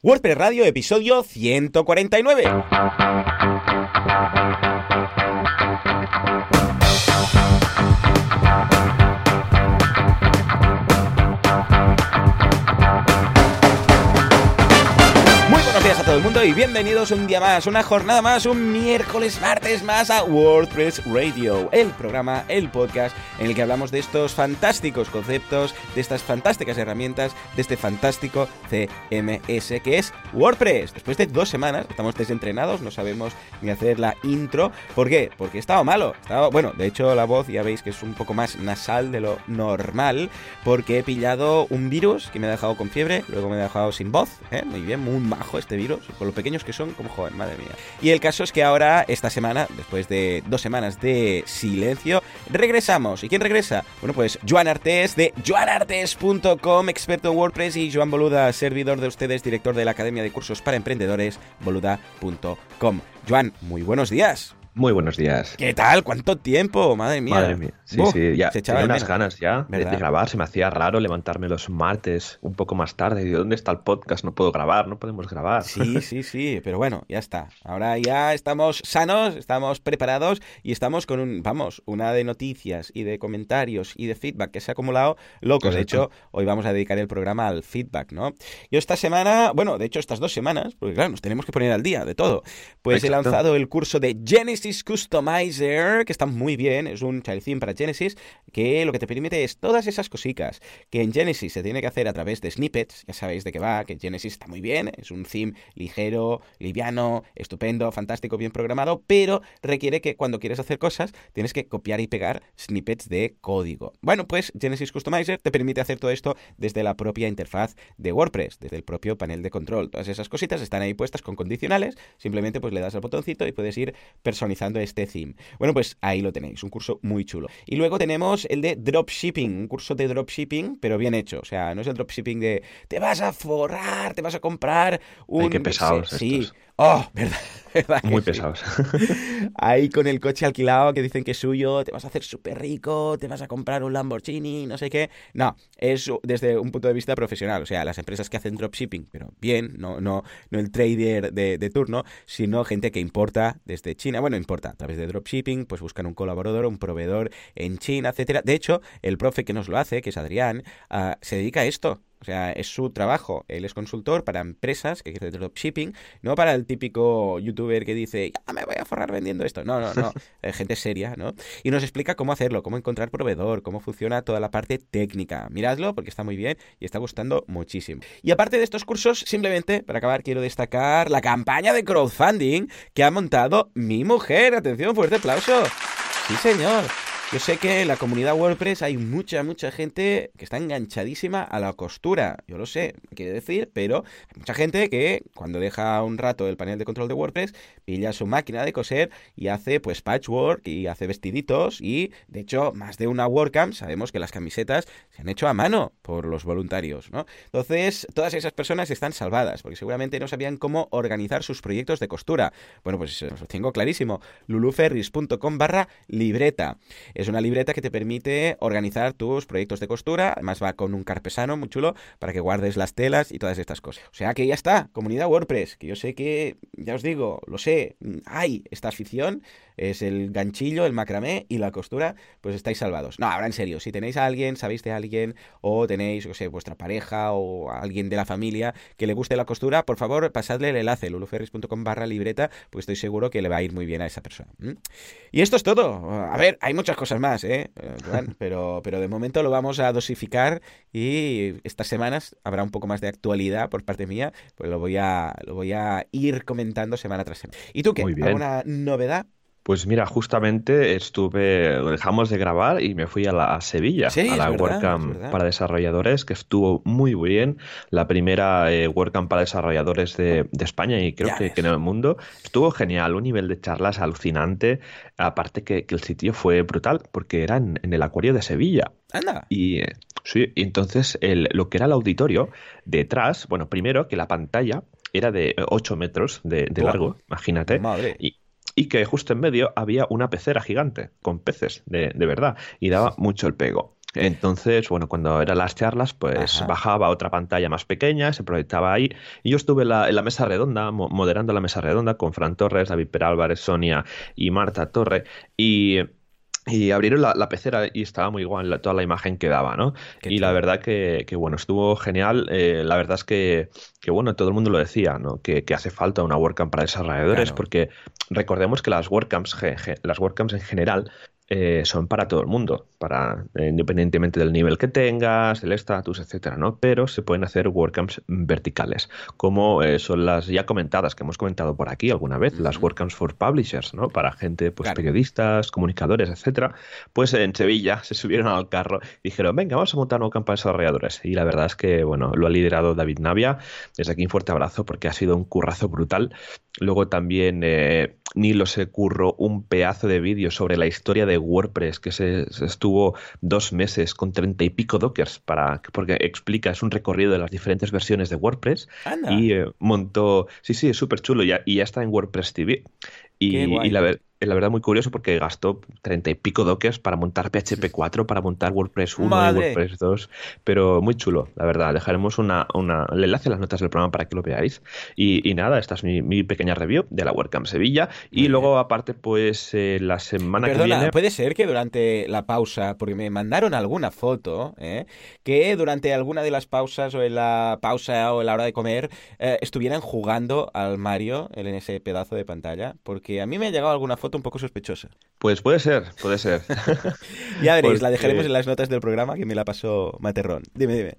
WordPress Radio, episodio 149. Y bienvenidos un día más, una jornada más, un miércoles, martes más a WordPress Radio, el programa, el podcast en el que hablamos de estos fantásticos conceptos, de estas fantásticas herramientas, de este fantástico CMS que es WordPress. Después de dos semanas, estamos desentrenados, no sabemos ni hacer la intro. ¿Por qué? Porque estaba malo. Estaba, bueno, de hecho la voz ya veis que es un poco más nasal de lo normal, porque he pillado un virus que me ha dejado con fiebre, luego me ha dejado sin voz, ¿eh? muy bien, muy majo este virus, con lo pequeños que son, como joven, madre mía. Y el caso es que ahora, esta semana, después de dos semanas de silencio, regresamos. ¿Y quién regresa? Bueno, pues Joan Artés de joanartes.com, experto en WordPress, y Joan Boluda, servidor de ustedes, director de la Academia de Cursos para Emprendedores, boluda.com. Joan, muy buenos días. Muy buenos días. ¿Qué tal? ¿Cuánto tiempo? Madre mía. Madre mía. Sí, sí, ya tenía unas ganas ya de, grabar. Se me hacía raro levantarme los martes un poco más tarde. Y ¿dónde está el podcast? No puedo grabar, no podemos grabar. Sí, sí, sí, pero bueno, ya está. Ahora ya estamos sanos, estamos preparados y estamos con un, vamos, una de noticias y de comentarios y de feedback que se ha acumulado locos. De hecho, hoy vamos a dedicar el programa al feedback, ¿no? Yo esta semana, bueno, de hecho estas dos semanas, porque claro, nos tenemos que poner al día de todo, pues he lanzado el curso de Genesis Customizer, que está muy bien, es un child theme para Genesis, que lo que te permite es todas esas cositas que en Genesis se tiene que hacer a través de snippets, ya sabéis de qué va, que Genesis está muy bien, es un theme ligero, liviano, estupendo, fantástico, bien programado, pero requiere que cuando quieres hacer cosas tienes que copiar y pegar snippets de código. Bueno, pues Genesis Customizer te permite hacer todo esto desde la propia interfaz de WordPress, desde el propio panel de control. Todas esas cositas están ahí puestas con condicionales, simplemente pues le das al botoncito y puedes ir personalizando este theme. Bueno, pues ahí lo tenéis, un curso muy chulo. Y luego tenemos el de dropshipping, un curso de dropshipping, pero bien hecho. O sea, no es el dropshipping de te vas a forrar, te vas a comprar un... Ay, qué pesados Sí. Oh, verdad. Muy pesados. Ahí con el coche alquilado que dicen que es suyo, te vas a hacer súper rico, te vas a comprar un Lamborghini, no sé qué. No, es desde un punto de vista profesional. O sea, las empresas que hacen dropshipping, pero bien, no, no, no el trader de, de turno, sino gente que importa desde China. Bueno, importa a través de dropshipping, pues buscan un colaborador, un proveedor en China, etcétera. De hecho, el profe que nos lo hace, que es Adrián, ah, se dedica a esto. O sea, es su trabajo. Él es consultor para empresas que quieren dropshipping, no para el típico youtuber que dice, ya me voy a forrar vendiendo esto. No, no, no. gente seria, ¿no? Y nos explica cómo hacerlo, cómo encontrar proveedor, cómo funciona toda la parte técnica. Miradlo porque está muy bien y está gustando muchísimo. Y aparte de estos cursos, simplemente, para acabar, quiero destacar la campaña de crowdfunding que ha montado mi mujer. Atención, fuerte aplauso. Sí, señor. Yo sé que en la comunidad WordPress hay mucha, mucha gente que está enganchadísima a la costura. Yo lo sé, quiere decir, pero hay mucha gente que cuando deja un rato el panel de control de WordPress, pilla su máquina de coser y hace pues patchwork y hace vestiditos y de hecho más de una WordCamp sabemos que las camisetas se han hecho a mano por los voluntarios, ¿no? Entonces, todas esas personas están salvadas porque seguramente no sabían cómo organizar sus proyectos de costura. Bueno, pues os lo tengo clarísimo. luluferris.com barra libreta. Es una libreta que te permite organizar tus proyectos de costura. Además va con un carpesano muy chulo para que guardes las telas y todas estas cosas. O sea que ya está, comunidad WordPress, que yo sé que, ya os digo, lo sé, hay esta afición es el ganchillo, el macramé y la costura, pues estáis salvados. No, ahora en serio, si tenéis a alguien, sabéis de alguien, o tenéis, no sé, vuestra pareja o alguien de la familia que le guste la costura, por favor, pasadle el enlace, luluferris.com barra libreta, pues estoy seguro que le va a ir muy bien a esa persona. Y esto es todo. A ver, hay muchas cosas más, ¿eh? pero, pero de momento lo vamos a dosificar y estas semanas habrá un poco más de actualidad por parte mía, pues lo voy a, lo voy a ir comentando semana tras semana. ¿Y tú qué? ¿Alguna novedad? Pues mira, justamente estuve, dejamos de grabar y me fui a, la, Sevilla, a la WordCamp para desarrolladores, que estuvo muy bien. La primera eh, WordCamp para desarrolladores de, España y creo que, en el mundo. Estuvo genial, un nivel de charlas alucinante. Aparte que, el sitio fue brutal, porque era en, el acuario de Sevilla. Anda. Y eh, sí, entonces lo que era el auditorio, detrás, bueno, primero que la pantalla era de 8 metros de, largo, imagínate. Madre. Y, y que justo en medio había una pecera gigante con peces de, verdad y daba mucho el pego. Entonces, bueno, cuando eran las charlas, pues bajaba a otra pantalla más pequeña, se proyectaba ahí. Y yo estuve en la, mesa redonda, moderando la mesa redonda con Fran Torres, David Perálvarez, Sonia y Marta Torre. Y y abrieron la, pecera y estaba muy igual toda la imagen que daba, ¿no? y la verdad que, bueno, estuvo genial. Eh, la verdad es que, que, bueno, todo el mundo lo decía, ¿no? Que, hace falta una WordCamp para desarrolladores, porque recordemos que las WordCamps, las WordCamps en general eh, son para todo el mundo, para eh, independientemente del nivel que tengas, el estatus, etcétera, ¿no? Pero se pueden hacer WordCamps verticales, como eh, son las ya comentadas que hemos comentado por aquí alguna vez, las WordCamps for Publishers, ¿no? Para gente, pues periodistas, comunicadores, etcétera. Pues en Sevilla se subieron al carro y dijeron, venga, vamos a montar una campaña de desarrolladores. Y la verdad es que, bueno, lo ha liderado David Navia. Desde aquí un fuerte abrazo porque ha sido un currazo brutal. Luego también Nilo se curró un pedazo de vídeo sobre la historia de WordPress que se, estuvo dos meses con treinta y pico dockers para porque explica es un recorrido de las diferentes versiones de WordPress y eh, montó sí sí es súper chulo y ya, y ya está en WordPress TV y, y la, la verdad muy curioso porque gastó treinta y pico dockers para montar PHP 4, para montar WordPress 1 y WordPress 2, pero muy chulo, la verdad. Dejaremos una, una, el enlace en las notas del programa para que lo veáis. Y, nada, esta es mi, pequeña review de la WordCamp Sevilla. y luego, aparte, pues eh, la semana que viene... puede ser que durante la pausa, porque me mandaron alguna foto, ¿eh? que durante alguna de las pausas o en la pausa o en la hora de comer eh, estuvieran jugando al Mario en ese pedazo de pantalla, porque a mí me ha llegado alguna foto un poco sospechosa. Pues puede ser, puede ser. ya veréis, la dejaremos en las notas del programa que me la pasó Materrón. Dime, dime.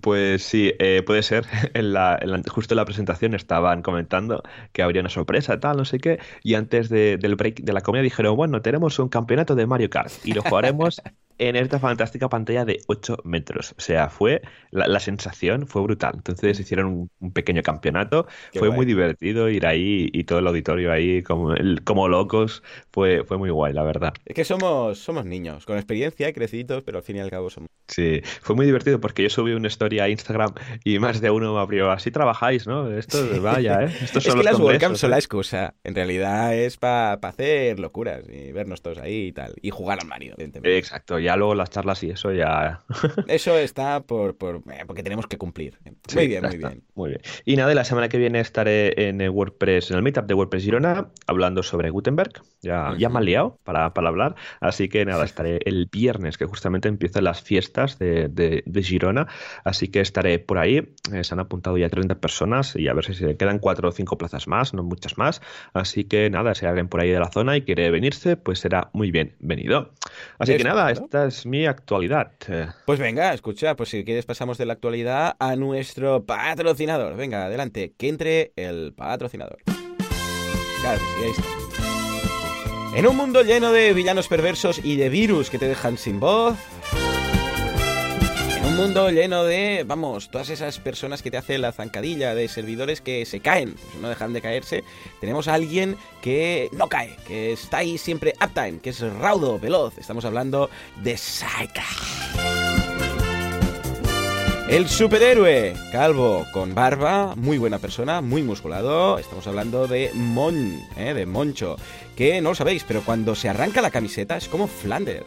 Pues sí, eh, puede ser. En la, justo en la presentación estaban comentando que habría una sorpresa, tal, no sé qué. Y antes del break de la comida dijeron, bueno, tenemos un campeonato de Mario Kart y lo jugaremos en esta fantástica pantalla de 8 metros. O sea, fue la, sensación fue brutal. Entonces hicieron un, pequeño campeonato. fue muy divertido ir ahí y todo el auditorio ahí como, como locos. Fue, fue muy guay, la verdad. Es que somos, somos niños, con experiencia, crecidos, pero al fin y al cabo somos. Sí, fue muy divertido porque yo subí una historia a Instagram y más de uno me abrió, así trabajáis, ¿no? Esto, vaya, ¿eh? Estos son es que las WordCamps son la excusa. En realidad es para hacer locuras y vernos todos ahí y tal. Y jugar al Mario, Exacto, ya luego las charlas y eso ya... eso está por, por eh, porque tenemos que cumplir. Muy bien, muy bien. Muy bien. Y nada, la semana que viene estaré en el WordPress, en el meetup de WordPress Girona, hablando sobre Gutenberg. Ya, ya me han liado para, para hablar. Así que nada, estaré el viernes, que justamente empiezan las fiestas de, de, de Girona. Así que estaré por ahí. Eh, se han apuntado ya 30 personas y a ver si se quedan 4 o 5 plazas más, no muchas más. Así que nada, si alguien por ahí de la zona y quiere venirse, pues será muy bienvenido. Así que nada, es mi actualidad. Pues venga, escucha, pues si quieres pasamos de la actualidad a nuestro patrocinador. Venga, adelante, que entre el patrocinador. Claro ahí está. En un mundo lleno de villanos perversos y de virus que te dejan sin voz, mundo lleno de, vamos, todas esas personas que te hacen la zancadilla de servidores que se caen, pues no dejan de caerse, tenemos a alguien que no cae, que está ahí siempre uptime, que es raudo, veloz. Estamos hablando de Saika. El superhéroe, calvo, con barba, muy buena persona, muy musculado. Estamos hablando de Mon, ¿eh? de Moncho, que no lo sabéis, pero cuando se arranca la camiseta es como Flanders.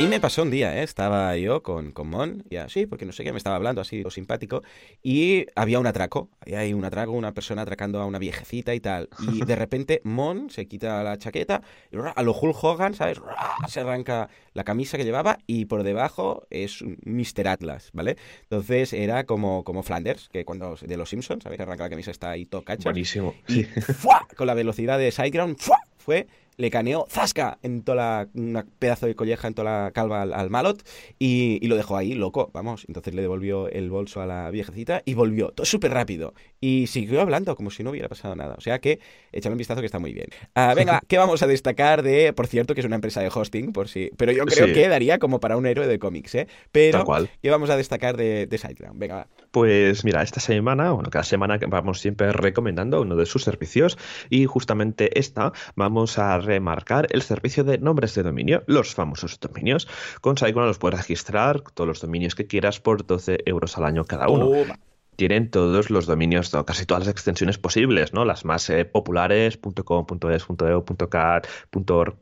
Mí me pasó un día, ¿eh? estaba yo con, con Mon, y así, porque no sé qué, me estaba hablando así, lo simpático, y había un atraco, hay un atraco, una persona atracando a una viejecita y tal, y de repente Mon se quita la chaqueta, y a lo Hulk Hogan, ¿sabes? Se arranca la camisa que llevaba y por debajo es un Mr. Atlas, ¿vale? Entonces era como, como Flanders, que cuando de los Simpsons, ¿sabéis? Arranca la camisa, está ahí todo cacha. Buenísimo. Y con la velocidad de Sideground, fue le caneó ¡zasca! en toda la, una pedazo de colleja en toda la calva al, malot y, lo dejó ahí, loco, vamos. Entonces le devolvió el bolso a la viejecita y volvió, todo súper rápido. Y siguió hablando como si no hubiera pasado nada. O sea que échale un vistazo que está muy bien. Ah, venga, ¿qué vamos a destacar de, por cierto, que es una empresa de hosting, por si, pero yo creo que daría como para un héroe de cómics, ¿eh? Pero, ¿qué vamos a destacar de, de SiteGround? Venga, va. Pues mira, esta semana, bueno, cada semana vamos siempre recomendando uno de sus servicios y justamente esta vamos a remarcar el servicio de nombres de dominio, los famosos dominios. Con SiteGround los puedes registrar todos los dominios que quieras por 12 euros al año cada uno. Tienen todos los dominios, casi todas las extensiones posibles, ¿no? Las más eh, populares, .com, .es, .eu, .cat, .org,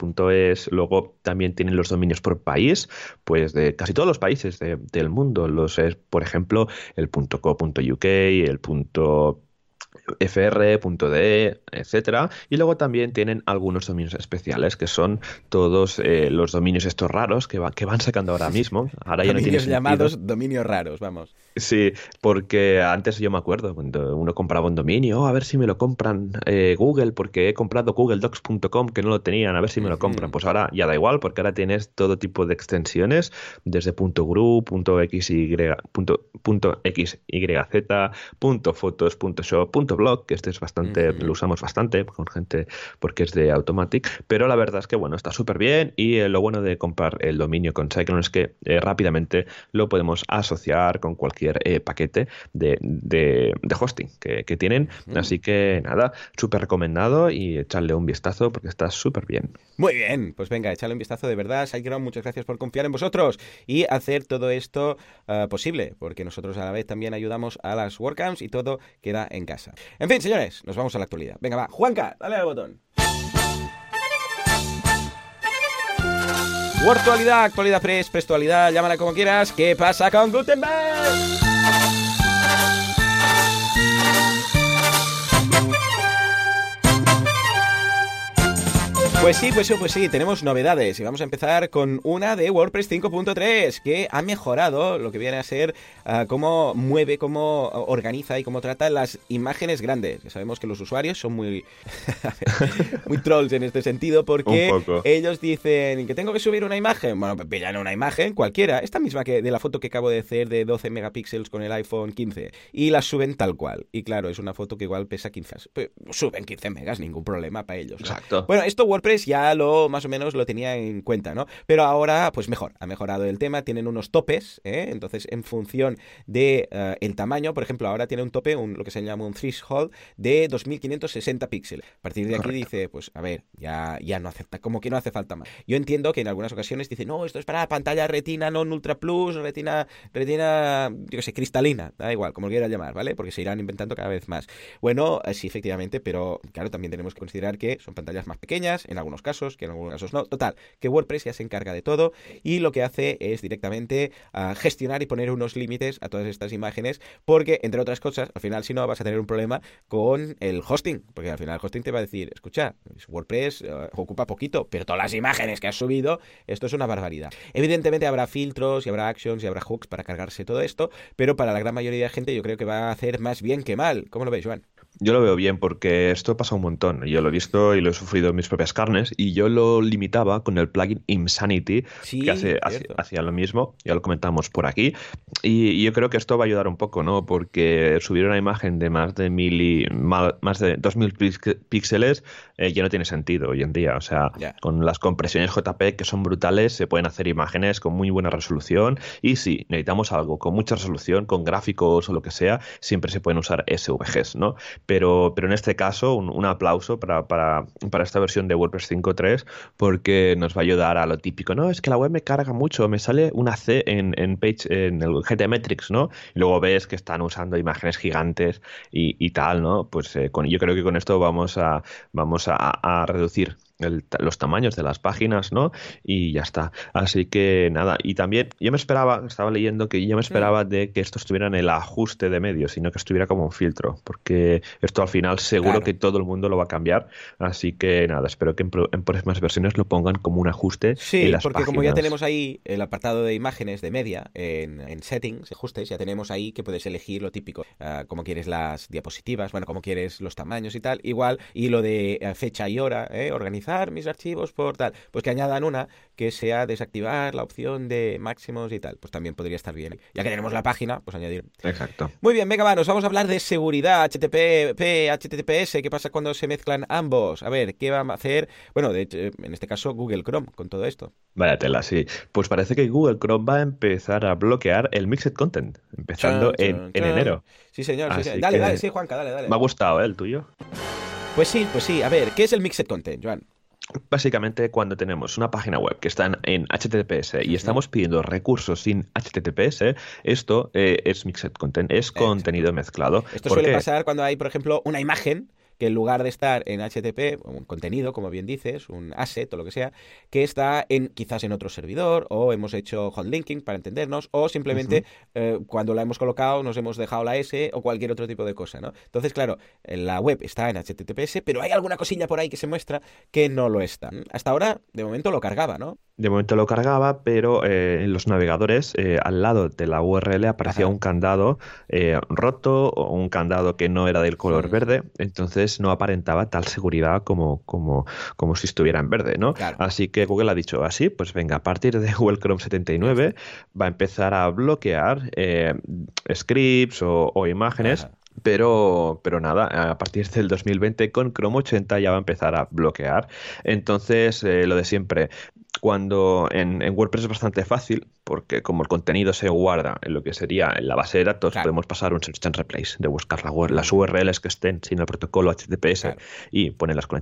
Luego también tienen los dominios por país, pues de casi todos los países del mundo. Los es, por ejemplo, el .co.uk, el fr.de, etcétera, y luego también tienen algunos dominios especiales que son todos eh, los dominios estos raros que, que van sacando ahora mismo. Ahora ya no llamados dominios raros, vamos. Sí, porque antes yo me acuerdo cuando uno compraba un dominio, oh, a ver si me lo compran eh, Google porque he comprado googledocs.com que no lo tenían, a ver si me lo compran. Pues ahora ya da igual porque ahora tienes todo tipo de extensiones desde .gru, .xy, .xyz, .fotos, .shop, .blog, que este es bastante, lo usamos bastante con gente porque es de Automatic, pero la verdad es que bueno, está súper bien y eh, lo bueno de comprar el dominio con Cyclone es que eh, rápidamente lo podemos asociar con cualquier eh, paquete de, de, hosting que, que tienen. Así que nada, súper recomendado y echarle un vistazo porque está súper bien. Muy bien, pues venga, echarle un vistazo de verdad. Cyclone, muchas gracias por confiar en vosotros y hacer todo esto posible, porque nosotros a la vez también ayudamos a las WordCamps y todo queda en casa. En fin, señores, nos vamos a la actualidad. Venga, va. Juanca, dale al botón. Actualidad, actualidad press, prestualidad, llámala como quieras. ¿Qué pasa con Gutenberg? Pues sí, pues sí, pues sí, tenemos novedades y vamos a empezar con una de WordPress 5.3 que ha mejorado lo que viene a ser ah, cómo mueve, cómo organiza y cómo trata las imágenes grandes. Sabemos que los usuarios son muy, muy trolls en este sentido porque ellos dicen que tengo que subir una imagen. Bueno, pues pillan una imagen cualquiera, esta misma que de la foto que acabo de hacer de 12 megapíxeles con el iPhone 15 y la suben tal cual. Y claro, es una foto que igual pesa 15. Pues, suben 15 megas, ningún problema para ellos. Exacto. Bueno, esto WordPress ya lo más o menos lo tenía en cuenta, ¿no? Pero ahora, pues mejor, ha mejorado el tema, tienen unos topes, ¿eh? entonces en función de el tamaño, por ejemplo, ahora tiene un tope, un, lo que se llama un threshold de 2560 píxeles. A partir de aquí dice, pues a ver, ya, ya no hace, como que no hace falta más. Yo entiendo que en algunas ocasiones dice, no, esto es para pantalla retina non ultra plus, retina, retina, yo qué sé, cristalina, da igual, como lo quieras llamar, ¿vale? Porque se irán inventando cada vez más. Bueno, eh, sí, efectivamente, pero claro, también tenemos que considerar que son pantallas más pequeñas, en algunos casos, que en algunos casos no. Total, que WordPress ya se encarga de todo y lo que hace es directamente ah, gestionar y poner unos límites a todas estas imágenes, porque, entre otras cosas, al final, si no, vas a tener un problema con el hosting, porque al final el hosting te va a decir, escucha, WordPress ah, ocupa poquito, pero todas las imágenes que has subido, esto es una barbaridad. Evidentemente habrá filtros y habrá actions y habrá hooks para cargarse todo esto, pero para la gran mayoría de gente yo creo que va a hacer más bien que mal. ¿Cómo lo veis, Juan? Yo lo veo bien porque esto pasa un montón. Yo lo he visto y lo he sufrido en mis propias carnes y yo lo limitaba con el plugin Insanity que hace, hacía lo mismo, ya lo comentamos por aquí. Y, yo creo que esto va a ayudar un poco, ¿no? Porque subir una imagen de más de mil y, más de 2000 píxeles eh, ya no tiene sentido hoy en día. O sea, con las compresiones JPEG que son brutales, se pueden hacer imágenes con muy buena resolución. Y si necesitamos algo con mucha resolución, con gráficos o lo que sea, siempre se pueden usar SVGs, ¿no? Pero, pero en este caso, un, aplauso para, para, para, esta versión de WordPress 5.3 porque nos va a ayudar a lo típico. No, es que la web me carga mucho, me sale una C en, en page, en el GTmetrix, ¿no? Y luego ves que están usando imágenes gigantes y, y tal, ¿no? Pues eh, con, yo creo que con esto vamos a, vamos a, a reducir los tamaños de las páginas, ¿no? Y ya está. Así que nada, y también yo me esperaba, estaba leyendo que yo me esperaba de que esto estuviera en el ajuste de medios, sino que estuviera como un filtro, porque esto al final seguro que todo el mundo lo va a settings. Así que nada, espero que en, próximas versiones lo pongan como un ajuste. Sí, porque como ya tenemos ahí el apartado de imágenes de media en, settings, ajustes, ya tenemos ahí que puedes elegir lo típico, uh, como quieres las diapositivas, bueno, como quieres los tamaños y tal, igual, y lo de eh, fecha y hora, ¿eh? organizar mis archivos por tal, pues que añadan una que sea desactivar la opción de máximos y tal, pues también podría estar bien. Ya que tenemos la página, pues añadir. Exacto. Muy bien, venga, va, nos vamos a hablar de seguridad, HTTP, HTTPS, qué pasa cuando se mezclan ambos. A ver, ¿qué va a hacer? Bueno, de hecho, en este caso Google Chrome con todo esto. Vaya tela, sí. Pues parece que Google Chrome va a empezar a bloquear el Mixed Content, empezando en, enero. Sí, señor. Sí, Dale, dale, sí, Juanca, dale, dale. Me ha gustado, ¿eh? El tuyo. Pues sí, pues sí. A ver, ¿qué es el Mixed Content, Joan? Básicamente, cuando tenemos una página web que está en, HTTPS y estamos pidiendo recursos sin HTTPS, esto eh, es mixed content, es contenido mezclado. Esto suele pasar cuando hay, por ejemplo, una imagen que en lugar de estar en HTTP, un contenido, como bien dices, un asset o lo que sea, que está en quizás en otro servidor, o hemos hecho hot linking para entendernos, o simplemente eh, cuando la hemos colocado nos hemos dejado la S o cualquier otro tipo de cosa, ¿no? Entonces, claro, la web está en HTTPS, pero hay alguna cosilla por ahí que se muestra que no lo está. Hasta ahora, de momento, lo cargaba, ¿no? De momento lo cargaba, pero eh, en los navegadores, eh, al lado de la URL aparecía un candado roto o un candado que no era del color verde. Entonces, no aparentaba tal seguridad como, como, como si estuviera en verde, ¿no? Así que Google ha dicho así, pues venga, a partir de Google Chrome 79 va a empezar a bloquear eh, scripts o, imágenes. Pero, pero nada, a partir del 2020 con Chrome 80 ya va a empezar a bloquear. Entonces, eh, lo de siempre, cuando en, WordPress es bastante fácil, porque como el contenido se guarda en lo que sería en la base de datos, podemos pasar un search and replace, de buscar las URLs que estén sin el protocolo HTTPS y ponerlas con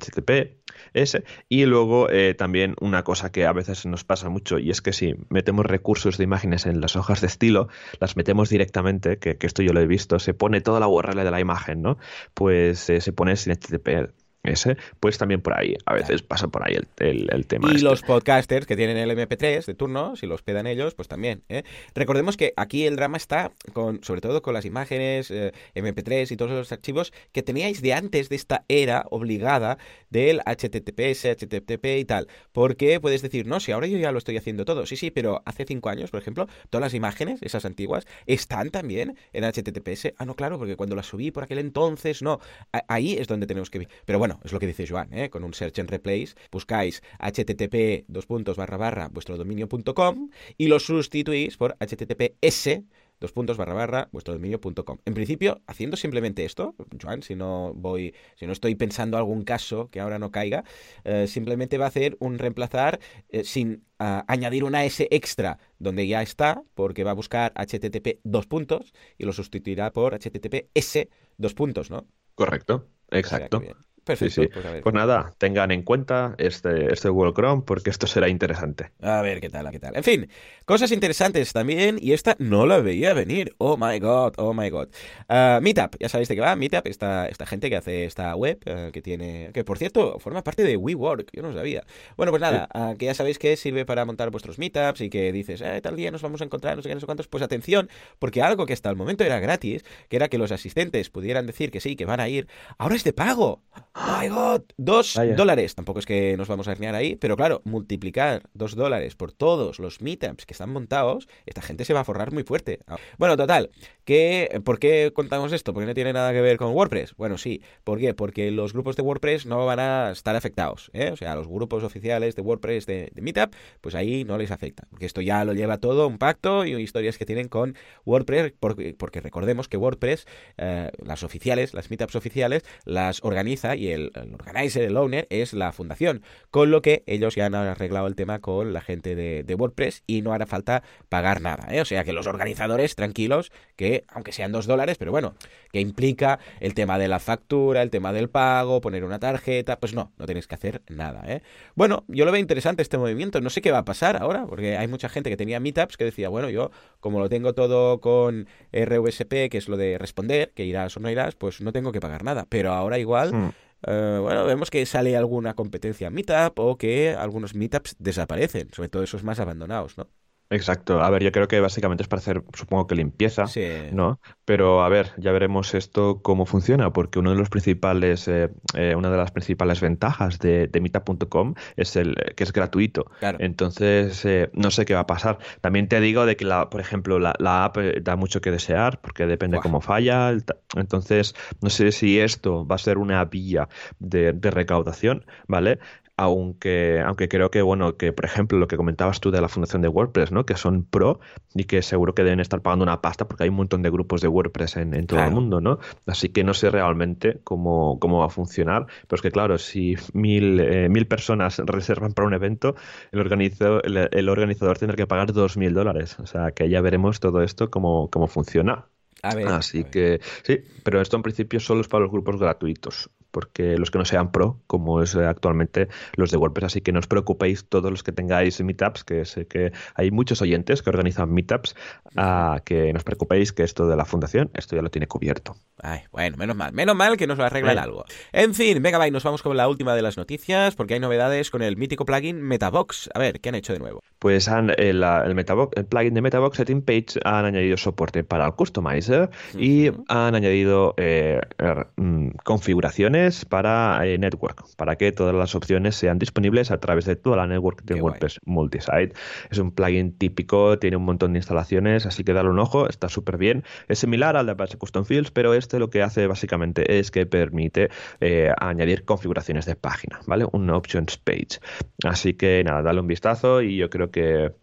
HTTPS. Y luego eh, también una cosa que a veces nos pasa mucho, y es que si metemos recursos de imágenes en las hojas de estilo, las metemos directamente, que, esto yo lo he visto, se pone toda la URL de la imagen, ¿no? Pues eh, se pone sin HTTP ese, pues también por ahí, a veces pasa por ahí el, tema. Y este. los podcasters que tienen el MP3 de turno, si los pedan ellos, pues también. ¿eh? Recordemos que aquí el drama está con, sobre todo con las imágenes, eh, MP3 y todos los archivos que teníais de antes de esta era obligada del HTTPS, HTTP y tal. Porque puedes decir, no, si ahora yo ya lo estoy haciendo todo. Sí, sí, pero hace cinco años, por ejemplo, todas las imágenes, esas antiguas, están también en HTTPS. Ah, no, claro, porque cuando las subí por aquel entonces, no. ahí es donde tenemos que. Pero bueno, es lo que dice Joan, ¿eh? con un search and replace, buscáis http dos puntos barra barra vuestro dominio.com y lo sustituís por https dos puntos barra barra vuestro dominio.com. En principio, haciendo simplemente esto, Joan, si no voy, si no estoy pensando algún caso que ahora no caiga, eh, simplemente va a hacer un reemplazar eh, sin ah, añadir una S extra donde ya está, porque va a buscar http dos puntos y lo sustituirá por https dos puntos, ¿no? Correcto, exacto. Perfecto. Pues, pues, nada, tengan en cuenta este, este Google Chrome porque esto será interesante. A ver qué tal, qué tal. En fin, cosas interesantes también y esta no la veía venir. Oh my god, oh my god. Uh, Meetup, ya sabéis de qué va. Meetup, esta, esta gente que hace esta web uh, que tiene, que por cierto forma parte de WeWork, yo no sabía. Bueno, pues nada, uh, que ya sabéis que sirve para montar vuestros Meetups y que dices, eh, tal día nos vamos a encontrar, no sé qué, no sé cuántos. Pues atención, porque algo que hasta el momento era gratis, que era que los asistentes pudieran decir que sí, que van a ir, ahora es de pago. ¡Oh, my God! Dos dólares. Tampoco es que nos vamos a herniar ahí, pero claro, multiplicar dos dólares por todos los meetups que están montados, esta gente se va a forrar muy fuerte. Bueno, total, ¿qué, ¿por qué contamos esto? Porque no tiene nada que ver con WordPress. Bueno, sí. ¿Por qué? Porque los grupos de WordPress no van a estar afectados. ¿eh? O sea, los grupos oficiales de WordPress de, Meetup, pues ahí no les afecta. Porque esto ya lo lleva todo un pacto y historias que tienen con WordPress, porque, porque recordemos que WordPress, eh, las oficiales, las Meetups oficiales, las organiza y el, el organizer, el owner, es la fundación. Con lo que ellos ya han arreglado el tema con la gente de, WordPress y no hará falta pagar nada. ¿eh? O sea que los organizadores, tranquilos, que aunque sean dos dólares, pero bueno, que implica el tema de la factura, el tema del pago, poner una tarjeta, pues no, no tenéis que hacer nada. ¿eh? Bueno, yo lo veo interesante este movimiento. No sé qué va a pasar ahora, porque hay mucha gente que tenía meetups que decía, bueno, yo como lo tengo todo con RUSP, que es lo de responder, que irás o no irás, pues no tengo que pagar nada. Pero ahora igual... Hmm. Eh, bueno, vemos que sale alguna competencia Meetup o que algunos Meetups desaparecen, sobre todo esos más abandonados, ¿no? Exacto. A ver, yo creo que básicamente es para hacer, supongo que limpieza, ¿no? Pero a ver, ya veremos esto cómo funciona, porque uno de los principales, eh, eh, una de las principales ventajas de, de Meetup.com es el que es gratuito. Entonces, no sé qué va a pasar. También te digo de que, la, por ejemplo, la, app da mucho que desear, porque depende cómo falla. Entonces, no sé si esto va a ser una vía de, de recaudación, ¿vale? Aunque, aunque creo que, bueno, que por ejemplo lo que comentabas tú de la fundación de WordPress, ¿no? Que son pro y que seguro que deben estar pagando una pasta porque hay un montón de grupos de WordPress en, todo el mundo, ¿no? Así que no sé realmente cómo, cómo va a funcionar, pero es que claro, si mil, eh, mil personas reservan para un evento, el, organizador, el, organizador tendrá que pagar dos mil dólares. O sea, que ya veremos todo esto cómo, cómo funciona. Así que sí, pero esto en principio solo es para los grupos gratuitos porque los que no sean pro, como es actualmente los de WordPress. Así que no os preocupéis todos los que tengáis meetups, que sé que hay muchos oyentes que organizan meetups, a que no os preocupéis que esto de la fundación, esto ya lo tiene cubierto. Ay, bueno, menos mal, menos mal que nos lo arreglan algo. En fin, venga, bye, nos vamos con la última de las noticias, porque hay novedades con el mítico plugin Metabox. A ver, ¿qué han hecho de nuevo? Pues han, el, el, Metabox, el plugin de Metabox Setting Page han añadido soporte para el Customizer y han añadido eh, er, mm, configuraciones para eh, Network, para que todas las opciones sean disponibles a través de toda la network de WordPress Multisite. Es un plugin típico, tiene un montón de instalaciones, así que dale un ojo, está súper bien. Es similar al de Apache Custom Fields, pero este lo que hace básicamente es que permite eh, añadir configuraciones de página, ¿vale? Un options page. Así que nada, dale un vistazo y yo creo que,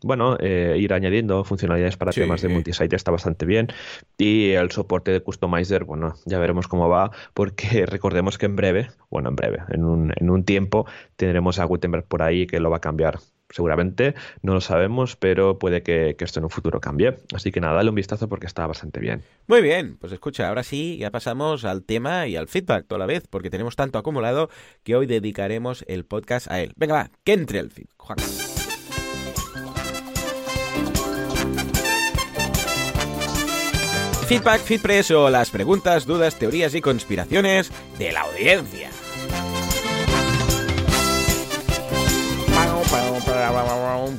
bueno, eh, ir añadiendo funcionalidades para temas de multisite está bastante bien. Y el soporte de Customizer, bueno, ya veremos cómo va, porque recordemos que en breve, bueno, en breve, en un, en un tiempo, tendremos a Gutenberg por ahí que lo va a cambiar seguramente, no lo sabemos, pero puede que, esto en un futuro cambie. Así que nada, dale un vistazo porque está bastante bien. Muy bien, pues escucha, ahora sí, ya pasamos al tema y al feedback toda la vez, porque tenemos tanto acumulado que hoy dedicaremos el podcast a él. Venga, va, que entre el feed, Feedback, Feedpress o las preguntas, dudas, teorías y conspiraciones de la audiencia.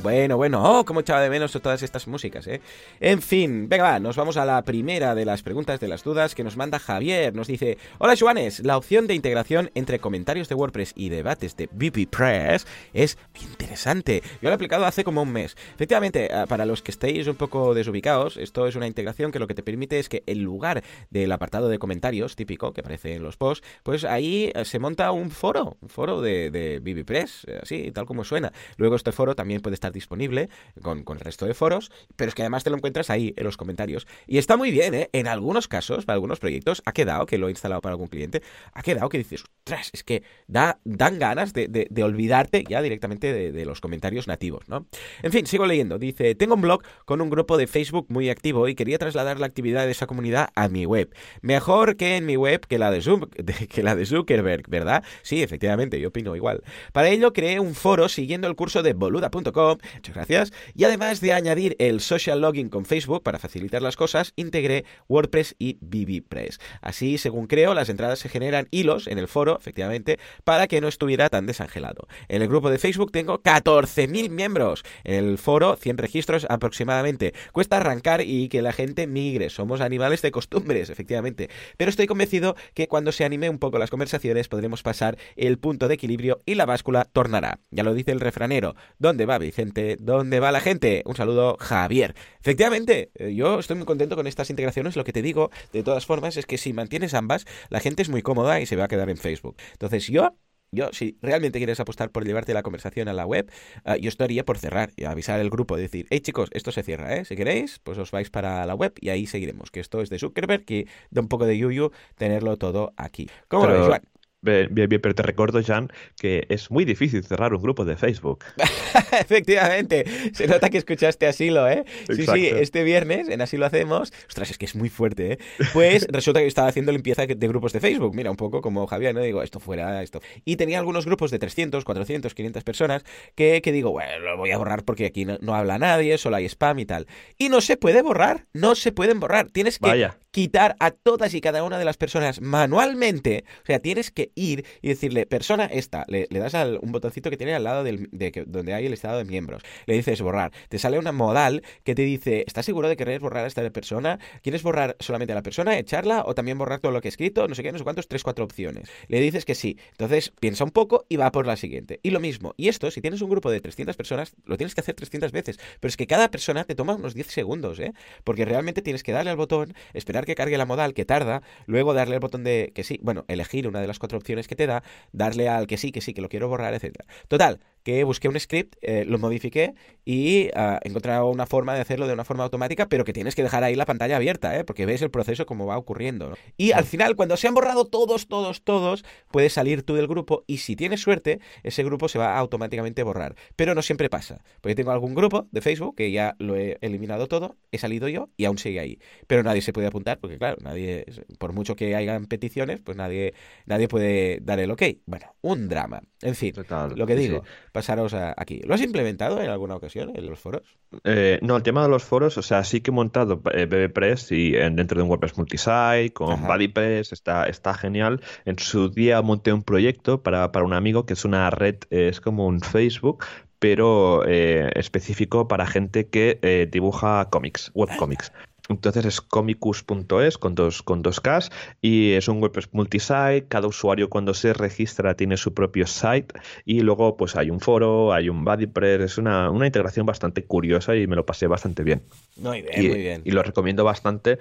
Bueno, bueno, oh, cómo echaba de menos todas estas músicas, ¿eh? En fin, venga, va, nos vamos a la primera de las preguntas de las dudas que nos manda Javier. Nos dice, hola Juanes, la opción de integración entre comentarios de WordPress y debates de Press es interesante. Yo lo he aplicado hace como un mes. Efectivamente, ah, para los que estéis un poco desubicados, esto es una integración que lo que te permite es que en lugar del apartado de comentarios típico que aparece en los posts, pues ahí eh, se monta un foro, un foro de, de Press, eh, así, tal como suena. Luego este foro también puede estar disponible con, el resto de foros, pero es que además te lo encuentras ahí en los comentarios. Y está muy bien, ¿eh? En algunos casos, para algunos proyectos, ha quedado, que lo he instalado para algún cliente, ha quedado que dices, ostras, es que da, dan ganas de, olvidarte ya directamente de, los comentarios nativos, ¿no? En fin, sigo leyendo. Dice, tengo un blog con un grupo de Facebook muy activo y quería trasladar la actividad de esa comunidad a mi web. Mejor que en mi web que la de, Zoom, que la de Zuckerberg, ¿verdad? Sí, efectivamente, yo opino igual. Para ello creé un foro siguiendo el curso de boluda.com, muchas gracias, y además de añadir el social login con Facebook para facilitar las cosas, integré WordPress y BBPress. Así, según creo, las entradas se generan hilos en el foro, efectivamente, para que no estuviera tan desangelado. En el grupo de Facebook tengo 14.000 miembros, en el foro 100 registros aproximadamente. Cuesta arrancar y que la gente migre, somos animales de costumbres, efectivamente, pero estoy convencido que cuando se anime un poco las conversaciones podremos pasar el punto de equilibrio y la báscula tornará. Ya lo dice el refranero, ¿Dónde va Vicente? ¿Dónde va la gente? Un saludo, Javier. Efectivamente, eh, yo estoy muy contento con estas integraciones. Lo que te digo, de todas formas, es que si mantienes ambas, la gente es muy cómoda y se va a quedar en Facebook. Entonces, yo yo, si realmente quieres apostar por llevarte la conversación a la web, eh, yo estaría por cerrar y avisar al grupo, decir, hey chicos, esto se cierra, ¿eh? Si queréis, pues os vais para la web y ahí seguiremos. Que esto es de Zuckerberg y da un poco de yuyu tenerlo todo aquí. ¿Cómo lo ves, Juan? Bien, bien, pero te recuerdo, Jan, que es muy difícil cerrar un grupo de Facebook. Efectivamente, se nota que escuchaste Asilo, ¿eh? Sí, sí, este viernes en Asilo hacemos. Ostras, es que es muy fuerte, ¿eh? Pues resulta que estaba haciendo limpieza de grupos de Facebook. Mira, un poco como Javier, ¿no? Digo, esto fuera, esto. Y tenía algunos grupos de 300, 400, 500 personas que, que digo, bueno, lo voy a borrar porque aquí no, habla nadie, solo hay spam y tal. Y no se puede borrar, no se pueden borrar. Tienes que quitar a todas y cada una de las personas manualmente. O sea, tienes que ir y decirle, persona esta, le, das al, un botoncito que tiene al lado del, de donde hay el estado de miembros. Le dices borrar. Te sale una modal que te dice, ¿estás seguro de querer borrar a esta persona? ¿Quieres borrar solamente a la persona, echarla o también borrar todo lo que he escrito? No sé qué, no sé cuántos, tres, cuatro opciones. Le dices que sí. Entonces piensa un poco y va por la siguiente. Y lo mismo. Y esto, si tienes un grupo de 300 personas, lo tienes que hacer 300 veces. Pero es que cada persona te toma unos 10 segundos, ¿eh? Porque realmente tienes que darle al botón, esperar que cargue la modal, que tarda, luego darle al botón de que sí, bueno, elegir una de las cuatro opciones que te da, darle al que sí, que sí, que lo quiero borrar, etcétera. Total, que busqué un script, eh, lo modifiqué y uh, he encontrado una forma de hacerlo de una forma automática, pero que tienes que dejar ahí la pantalla abierta, ¿eh? porque ves el proceso como va ocurriendo. Y al final, cuando se han borrado todos, todos, todos, puedes salir tú del grupo y si tienes suerte, ese grupo se va a automáticamente borrar. Pero no siempre pasa, porque tengo algún grupo de Facebook que ya lo he eliminado todo, he salido yo y aún sigue ahí. Pero nadie se puede apuntar, porque claro, nadie, por mucho que hayan peticiones, pues nadie, nadie puede dar el ok. Bueno, un drama. En fin, lo que digo, pasaros aquí. ¿Lo has implementado en alguna ocasión en los foros? Eh, no, el tema de los foros, o sea, sí que he montado eh, BBPress y dentro de un WordPress multisite, con BuddyPress, está, está genial. En su día monté un proyecto para, para un amigo que es una red, es como un Facebook, pero eh, específico para gente que dibuja cómics, webcomics. Entonces es comicus.es con dos, con dos Ks y es un WordPress multisite. Cada usuario cuando se registra tiene su propio site y luego pues hay un foro, hay un BuddyPress. Es una, una integración bastante curiosa y me lo pasé bastante bien. Muy bien, y, muy bien. Y lo recomiendo bastante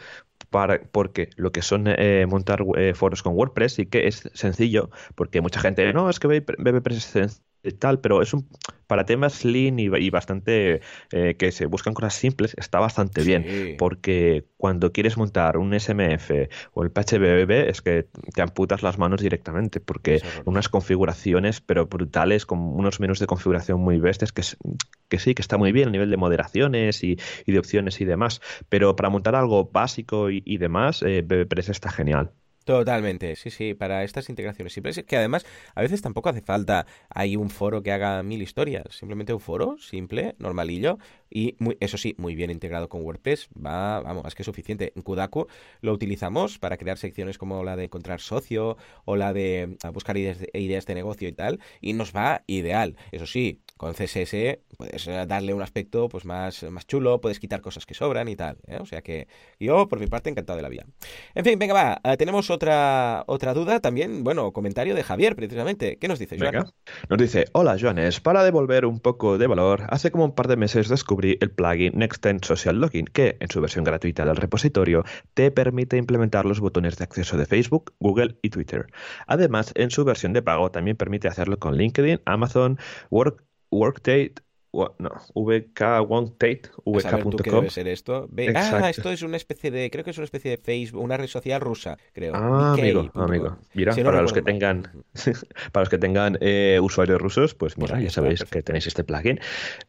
para, porque lo que son eh, montar eh, foros con WordPress sí que es sencillo porque mucha gente, no, es que BBPress es sencillo tal, pero es un para temas lean y, bastante eh, que se buscan cosas simples, está bastante bien. Porque cuando quieres montar un SMF o el PHBB es que te amputas las manos directamente, porque unas configuraciones, pero brutales, con unos menús de configuración muy bestias, que, que sí, que está muy bien a nivel de moderaciones y, de opciones y demás. Pero para montar algo básico y, demás, eh, BBPress está genial. Totalmente, sí, sí, para estas integraciones simples, que además a veces tampoco hace falta hay un foro que haga mil historias, simplemente un foro simple, normalillo, y eso sí, muy bien integrado con WordPress, va, vamos, es que es suficiente. En Kudaku lo utilizamos para crear secciones como la de encontrar socio o la de buscar ideas de, ideas de negocio y tal, y nos va ideal. Eso sí, con CSS puedes darle un aspecto pues más, más chulo, puedes quitar cosas que sobran y tal. ¿eh? O sea que yo, por mi parte, encantado de la vida. En fin, venga, va, eh, tenemos otra, otra duda también, bueno, comentario de Javier, precisamente. ¿Qué nos dice, Joan? Nos dice, hola, Joanes, para devolver un poco de valor, hace como un par de meses descubrí el plugin Nextend Social Login, que, en su versión gratuita del repositorio, te permite implementar los botones de acceso de Facebook, Google y Twitter. Además, en su versión de pago también permite hacerlo con LinkedIn, Amazon, Work Workdate no, vk1tate, vk.com. ser esto? Ah, esto es una especie de, creo que es una especie de Facebook, una red social rusa, creo. Ah, amigo, amigo. Mira, para, los que tengan, para los que tengan usuarios rusos, pues mira, ya sabéis que tenéis este plugin.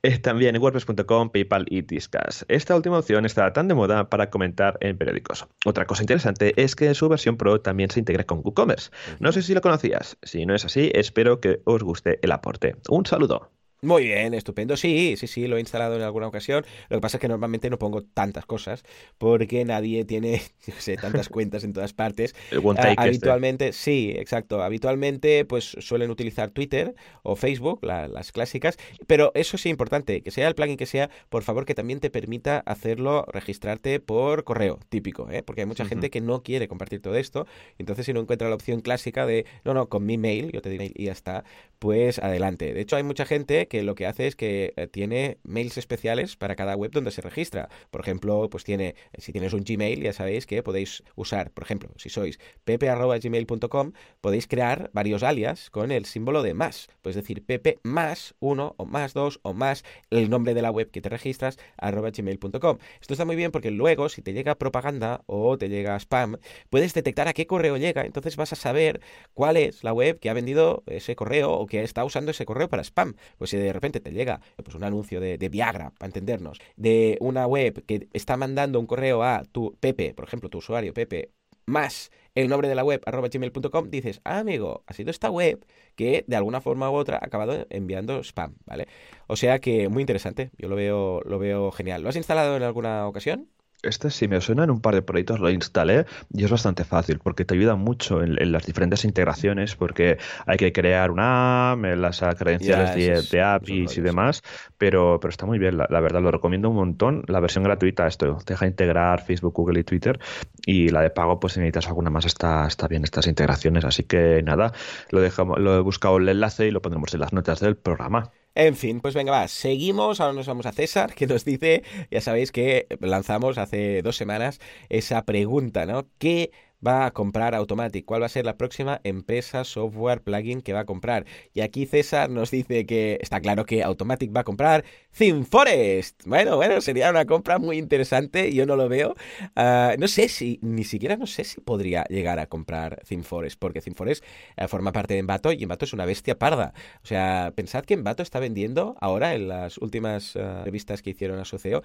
Eh, también WordPress.com, PayPal y Discas. Esta última opción está tan de moda para comentar en periódicos. Otra cosa interesante es que su versión Pro también se integra con WooCommerce. No sé si lo conocías. Si no es así, espero que os guste el aporte. Un saludo. Muy bien, estupendo. Sí, sí, sí, lo he instalado en alguna ocasión. Lo que pasa es que normalmente no pongo tantas cosas porque nadie tiene, no sé, tantas cuentas en todas partes. Este. habitualmente, sí, exacto. Habitualmente, pues suelen utilizar Twitter o Facebook, las clásicas. Pero eso sí, importante, que sea el plugin que sea, por favor, que también te permita hacerlo, registrarte por correo, típico, ¿eh? Porque hay mucha gente que no quiere compartir todo esto. Entonces, si no encuentra la opción clásica de, no, no, con mi mail, yo te digo y ya está, pues adelante. De hecho, hay mucha gente que lo que hace es que eh, tiene mails especiales para cada web donde se registra. Por ejemplo, pues tiene, si tienes un Gmail, ya sabéis que podéis usar, por ejemplo, si sois pepe.gmail.com, podéis crear varios alias con el símbolo de más. Puedes decir pepe más uno o más dos o más el nombre de la web que te registras arroba gmail.com. Esto está muy bien porque luego, si te llega propaganda o te llega spam, puedes detectar a qué correo llega, entonces vas a saber cuál es la web que ha vendido ese correo o que está usando ese correo para spam. Pues de repente te llega pues, un anuncio de, Viagra, para entendernos, de una web que está mandando un correo a tu Pepe, por ejemplo, tu usuario Pepe, más el nombre de la web, arroba gmail.com, dices, ah, amigo, ha sido esta web que de alguna forma u otra ha acabado enviando spam, ¿vale? O sea que muy interesante, yo lo veo, lo veo genial. ¿Lo has instalado en alguna ocasión? Este sí me suena en un par de proyectos, lo instalé y es bastante fácil porque te ayuda mucho en, las diferentes integraciones porque hay que crear una app, las credenciales de, APIs y demás, pero, pero está muy bien, la, verdad lo recomiendo un montón. La versión gratuita esto te deja integrar Facebook, Google y Twitter y la de pago pues si necesitas alguna más está, está bien estas integraciones, así que nada, lo, dejamos, lo he buscado el enlace y lo pondremos en las notas del programa. En fin, pues venga, va, seguimos, ahora nos vamos a César, que nos dice, ya sabéis que lanzamos hace dos semanas esa pregunta, ¿no? ¿Qué va a comprar Automatic? ¿Cuál va a ser la próxima empresa, software, plugin que va a comprar? Y aquí César nos dice que está claro que Automatic va a comprar ThemeForest. Bueno, bueno, sería una compra muy interesante. Yo no lo veo. Ah, no sé si, ni siquiera no sé si podría llegar a comprar ThemeForest, porque ThemeForest uh, forma parte de Envato y Envato es una bestia parda. O sea, pensad que Envato está vendiendo ahora en las últimas uh, revistas que hicieron a Soceo,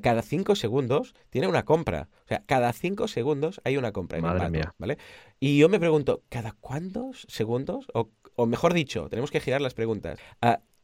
cada cinco segundos tiene una compra. O sea, cada cinco segundos hay una compra Mía. ¿vale? Y yo me pregunto, ¿cada cuántos segundos? O, o mejor dicho, tenemos que girar las preguntas.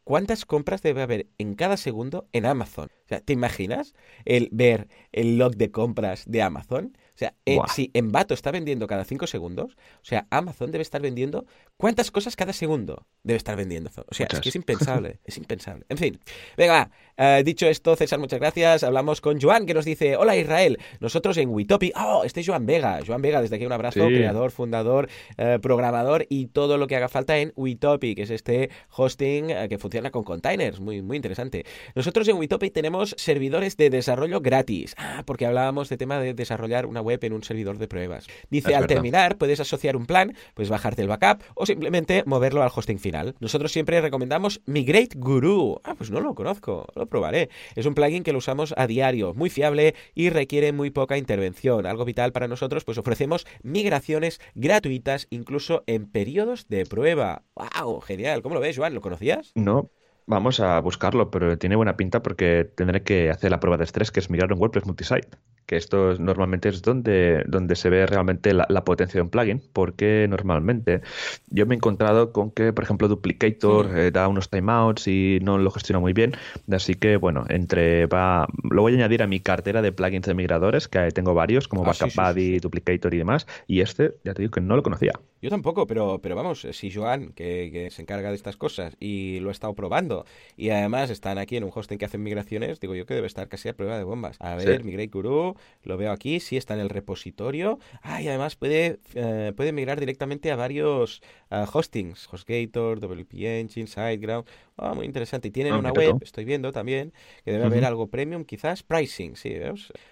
¿Cuántas compras debe haber en cada segundo en Amazon? O sea, ¿te imaginas el ver el log de compras de Amazon? O sea, eh, si Envato está vendiendo cada cinco segundos, o sea, Amazon debe estar vendiendo cuántas cosas cada segundo debe estar vendiendo. O sea, es que es impensable, es impensable. En fin, venga, eh, dicho esto, César, muchas gracias. Hablamos con Joan, que nos dice, hola Israel, nosotros en Witopi, oh, este es Joan Vega. Joan Vega, desde aquí un abrazo, creador, fundador, eh, programador y todo lo que haga falta en Witopi, que es este hosting que funciona con containers, muy, muy interesante. Nosotros en Witopi tenemos servidores de desarrollo gratis. Ah, porque hablábamos de tema de desarrollar una web en un servidor de pruebas. Dice, al terminar puedes asociar un plan, puedes bajarte el backup o simplemente moverlo al hosting final. Nosotros siempre recomendamos Migrate Guru. Ah, pues no lo conozco, lo probaré. Es un plugin que lo usamos a diario, muy fiable y requiere muy poca intervención. Algo vital para nosotros, pues ofrecemos migraciones gratuitas incluso en periodos de prueba. ¡Wow! Genial. ¿Cómo lo ves, Joan? ¿Lo conocías? No, Vamos a buscarlo, pero tiene buena pinta porque tendré que hacer la prueba de estrés, que es mirar un WordPress multisite. Que esto normalmente es donde, donde se ve realmente la, potencia de un plugin, porque normalmente yo me he encontrado con que, por ejemplo, Duplicator eh, da unos timeouts y no lo gestiona muy bien. Así que, bueno, entre va, lo voy a añadir a mi cartera de plugins de migradores, que tengo varios, como ah, Backup Buddy, Duplicator y demás. Y este, ya te digo que no lo conocía. Yo tampoco, pero, pero vamos, si Joan, que, que se encarga de estas cosas y lo ha estado probando, y además están aquí en un hosting que hacen migraciones, digo yo que debe estar casi a prueba de bombas. A ver, Migrate Guru, lo veo aquí, sí está en el repositorio. Ah, y además puede, eh, puede migrar directamente a varios uh, hostings, HostGator, WP Engine, SiteGround. Ah, muy interesante. Y tienen ah, una web, estoy viendo también, que debe haber algo premium, quizás pricing, sí,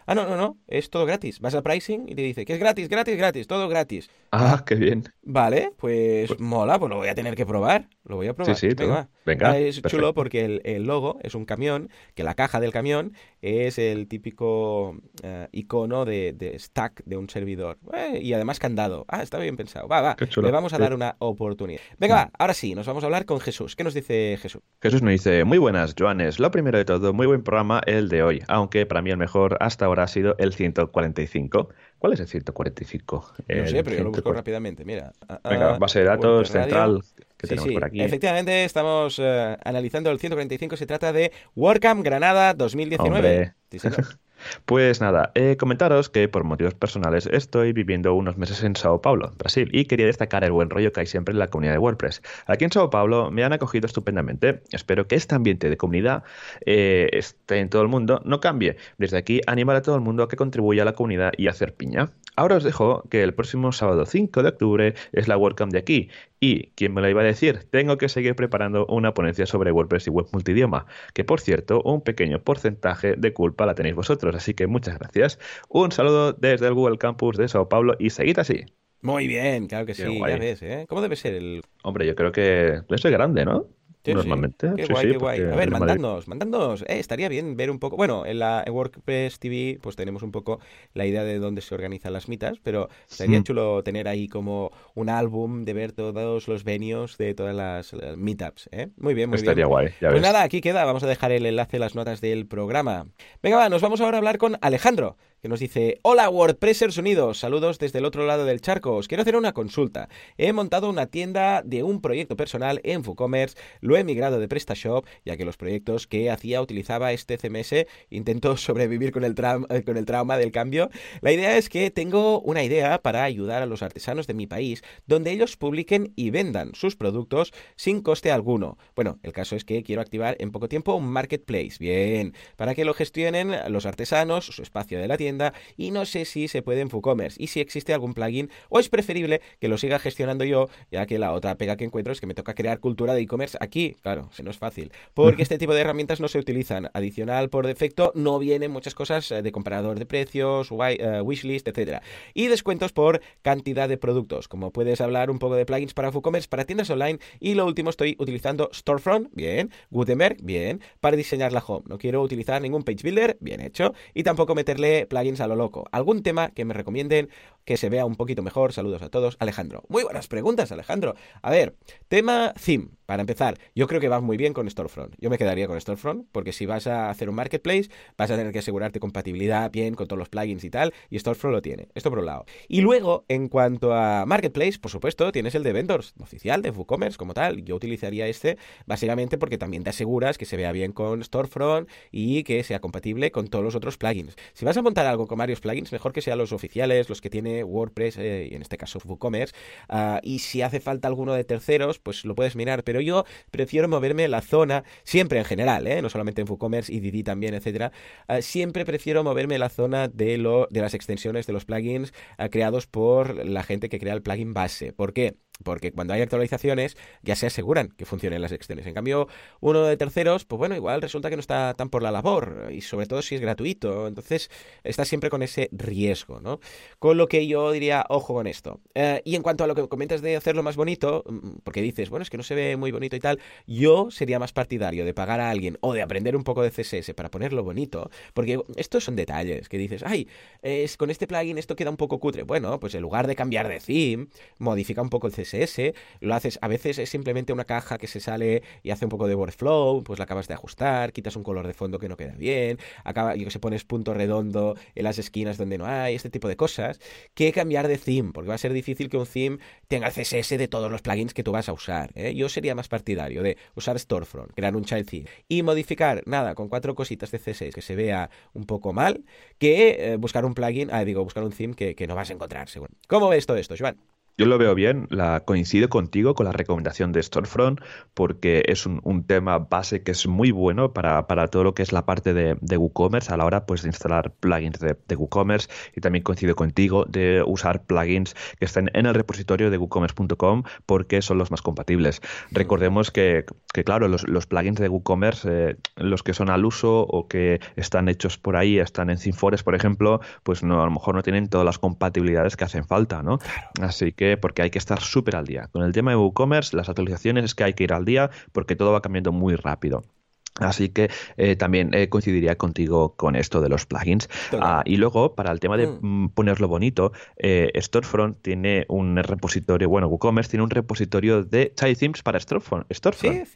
Ah, no, no, no, es todo gratis. Vas a pricing y te dice que es gratis, gratis, gratis, todo gratis. Ah, qué bien. Vale, pues, pues, mola, pues lo voy a tener que probar. Lo voy a probar. Sí, sí, Venga. Venga. Es chulo porque el, el, logo es un camión, que la caja del camión es el típico uh, icono de, de, stack de un servidor. Eh, y además candado. Ah, está bien pensado. Va, va. Le vamos a dar una oportunidad. Venga, va, ahora sí, nos vamos a hablar con Jesús. ¿Qué nos dice Jesús? Jesús nos dice, muy buenas, Joanes. Lo primero de todo, muy buen programa el de hoy, aunque para mí el mejor hasta ahora ha sido el 145. ¿Cuál es el 145? No sé, pero yo lo busco rápidamente. Mira. Venga, base de datos central que tenemos por aquí. Efectivamente, estamos uh, analizando el 145. Se trata de WordCamp Granada 2019. Sí, Pues nada, eh, comentaros que por motivos personales estoy viviendo unos meses en Sao Paulo, Brasil, y quería destacar el buen rollo que hay siempre en la comunidad de WordPress. Aquí en Sao Paulo me han acogido estupendamente. Espero que este ambiente de comunidad eh, esté en todo el mundo, no cambie. Desde aquí, animar a todo el mundo a que contribuya a la comunidad y a hacer piña. Ahora os dejo que el próximo sábado 5 de octubre es la WordCamp de aquí. Y, ¿quién me lo iba a decir? Tengo que seguir preparando una ponencia sobre WordPress y web multidioma, que por cierto, un pequeño porcentaje de culpa la tenéis vosotros, así que muchas gracias. Un saludo desde el Google Campus de Sao Paulo y seguid así. Muy bien, claro que sí, ya ves, ¿eh? ¿Cómo debe ser el...? Hombre, yo creo que debe ser grande, ¿no? Normalmente. Qué guay, qué guay. A ver, mandadnos, mandadnos. Eh, estaría bien ver un poco. Bueno, en la WordPress TV, pues tenemos un poco la idea de dónde se organizan las mitas, pero sería chulo tener ahí como un álbum de ver todos los venios de todas las, meetups. ¿eh? Muy bien, muy estaría bien. guay. pues nada, aquí queda. Vamos a dejar el enlace, las notas del programa. Venga, va, nos vamos ahora a hablar con Alejandro nos dice, hola WordPressers Unidos, saludos desde el otro lado del charco, os quiero hacer una consulta. He montado una tienda de un proyecto personal en WooCommerce, lo he migrado de PrestaShop, ya que los proyectos que hacía utilizaba este CMS, intento sobrevivir con el, eh, con el trauma del cambio. La idea es que tengo una idea para ayudar a los artesanos de mi país, donde ellos publiquen y vendan sus productos sin coste alguno. Bueno, el caso es que quiero activar en poco tiempo un marketplace, bien, para que lo gestionen los artesanos, su espacio de la tienda, tienda y no sé si se puede en WooCommerce y si existe algún plugin o es preferible que lo siga gestionando yo, ya que la otra pega que encuentro es que me toca crear cultura de e-commerce aquí. Claro, se no es fácil. Porque este tipo de herramientas no se utilizan. Adicional, por defecto, no vienen muchas cosas eh, de comparador de precios, eh, wishlist, etcétera. Y descuentos por cantidad de productos. Como puedes hablar un poco de plugins para WooCommerce, para tiendas online. Y lo último, estoy utilizando Storefront, bien. Gutenberg, bien. Para diseñar la home. No quiero utilizar ningún page builder, bien hecho. Y tampoco meterle plugins a lo loco. ¿Algún tema que me recomienden que se vea un poquito mejor? Saludos a todos. Alejandro. Muy buenas preguntas, Alejandro. A ver, tema theme. Para empezar, yo creo que va muy bien con Storefront. Yo me quedaría con Storefront porque si vas a hacer un marketplace vas a tener que asegurarte compatibilidad bien con todos los plugins y tal, y Storefront lo tiene. Esto por un lado. Y luego, en cuanto a marketplace, por supuesto, tienes el de vendors oficial de WooCommerce como tal. Yo utilizaría este básicamente porque también te aseguras que se vea bien con Storefront y que sea compatible con todos los otros plugins. Si vas a montar algo con varios plugins, mejor que sean los oficiales, los que WordPress eh, y en este caso WooCommerce. Ah, y si hace falta alguno de terceros, pues lo puedes mirar. Pero yo prefiero moverme la zona, siempre en general, ¿eh? no solamente en WooCommerce y Didi también, etcétera, ah, siempre prefiero moverme la zona de, lo, de las extensiones de los plugins ah, creados por la gente que crea el plugin base. ¿Por qué? Porque cuando hay actualizaciones ya se aseguran que funcionen las extensiones. En cambio, uno de terceros, pues bueno, igual resulta que no está tan por la labor y sobre todo si es gratuito. Entonces, está siempre con ese riesgo, ¿no? Con lo que yo diría, ojo con esto. Eh, y en cuanto a lo que comentas de hacerlo más bonito, mm, porque dices, bueno, es que no se ve muy bonito y tal, yo sería más partidario de pagar a alguien o de aprender un poco de CSS para ponerlo bonito, porque estos son detalles que dices, ay, es, con este plugin esto queda un poco cutre. Bueno, pues en lugar de cambiar de theme, modifica un poco el CSS CSS, lo haces, a veces es simplemente una caja que se sale y hace un poco de workflow, pues la acabas de ajustar, quitas un color de fondo que no queda bien, acaba, yo que sé, pones punto redondo en las esquinas donde no hay, este tipo de cosas, que cambiar de theme, porque va a ser difícil que un theme tenga el CSS de todos los plugins que tú vas a usar. ¿eh? Yo sería más partidario de usar Storefront, crear un child theme y modificar, nada, con cuatro cositas de CSS que se vea un poco mal, que eh, buscar un plugin, ah, digo, buscar un theme que, no vas a encontrar, seguro. ¿Cómo ves todo esto, Joan? Yo lo veo bien, la coincido contigo con la recomendación de Storefront, porque es un, tema base que es muy bueno para, todo lo que es la parte de, WooCommerce a la hora pues, de instalar plugins de, WooCommerce y también coincido contigo de usar plugins que estén en el repositorio de WooCommerce.com porque son los más compatibles. Recordemos que, claro, los, plugins de WooCommerce, eh, los que son al uso o que están hechos por ahí, están en Sinfores, por ejemplo, pues no, a lo mejor no tienen todas las compatibilidades que hacen falta, ¿no? Así que porque hay que estar súper al día. Con el tema de WooCommerce, las actualizaciones es que hay que ir al día porque todo va cambiando muy rápido. Así que eh, también eh, coincidiría contigo con esto de los plugins. Ah, y luego, para el tema de mm. Mm, ponerlo bonito, eh, Storefront tiene un repositorio, bueno, WooCommerce tiene un repositorio de child themes para Storefront,